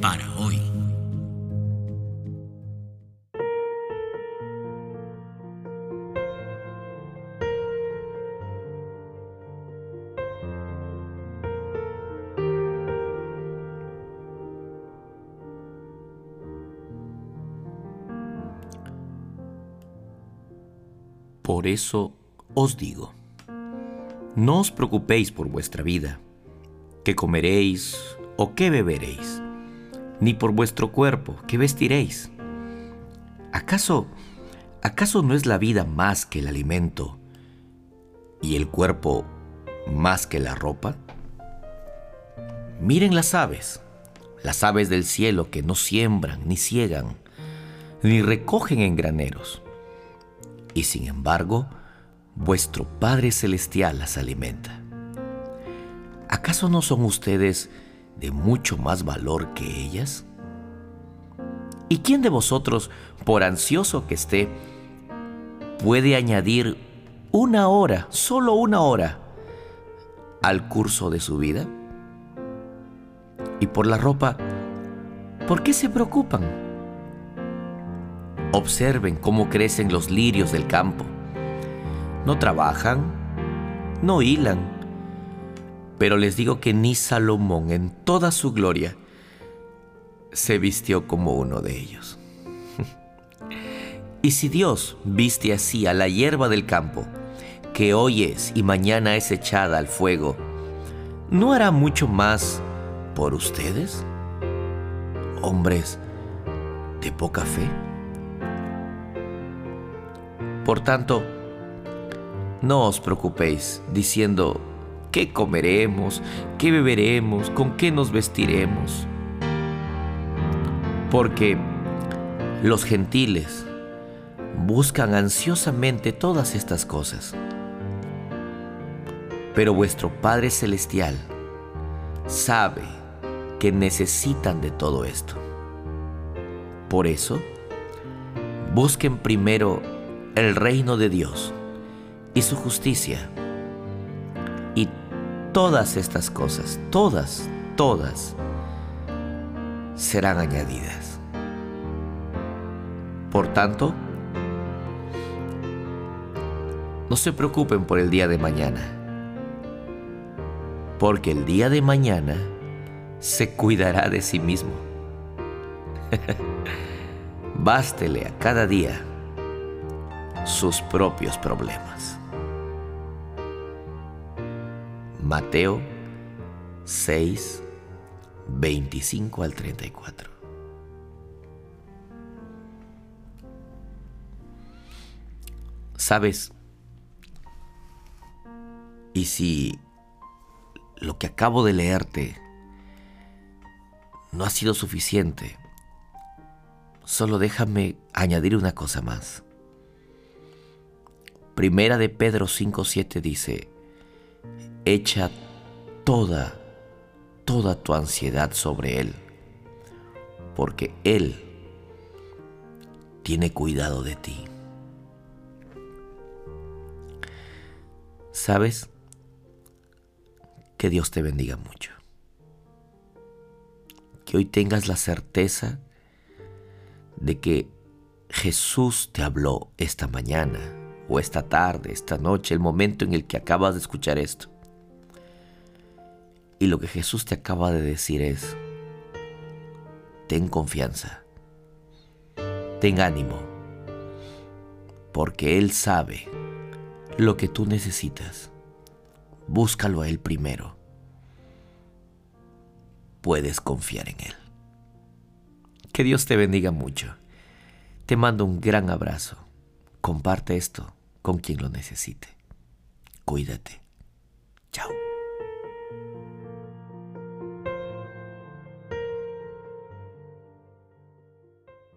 Para hoy. Por eso os digo, no os preocupéis por vuestra vida, qué comeréis o qué beberéis, ni por vuestro cuerpo, qué vestiréis. ¿Acaso, acaso no es la vida más que el alimento y el cuerpo más que la ropa? Miren las aves, las aves del cielo que no siembran, ni ciegan, ni recogen en graneros y sin embargo, vuestro Padre Celestial las alimenta. ¿Acaso no son ustedes de mucho más valor que ellas? ¿Y quién de vosotros, por ansioso que esté, puede añadir una hora, solo una hora, al curso de su vida? Y por la ropa, ¿por qué se preocupan? Observen cómo crecen los lirios del campo. No trabajan, no hilan, pero les digo que ni Salomón en toda su gloria se vistió como uno de ellos. y si Dios viste así a la hierba del campo, que hoy es y mañana es echada al fuego, ¿no hará mucho más por ustedes? Hombres de poca fe. Por tanto, no os preocupéis diciendo, ¿qué comeremos? ¿Qué beberemos? ¿Con qué nos vestiremos? Porque los gentiles buscan ansiosamente todas estas cosas. Pero vuestro Padre Celestial sabe que necesitan de todo esto. Por eso, busquen primero el reino de Dios y su justicia. Todas estas cosas, todas, todas, serán añadidas. Por tanto, no se preocupen por el día de mañana, porque el día de mañana se cuidará de sí mismo. Bástele a cada día sus propios problemas. Mateo 6, 25 al 34. ¿Sabes? Y si lo que acabo de leerte no ha sido suficiente, solo déjame añadir una cosa más. Primera de Pedro 5.7 dice, echa toda, toda tu ansiedad sobre Él, porque Él tiene cuidado de ti. ¿Sabes? Que Dios te bendiga mucho. Que hoy tengas la certeza de que Jesús te habló esta mañana o esta tarde, esta noche, el momento en el que acabas de escuchar esto. Y lo que Jesús te acaba de decir es, ten confianza, ten ánimo, porque Él sabe lo que tú necesitas. Búscalo a Él primero. Puedes confiar en Él. Que Dios te bendiga mucho. Te mando un gran abrazo. Comparte esto con quien lo necesite. Cuídate. Chao.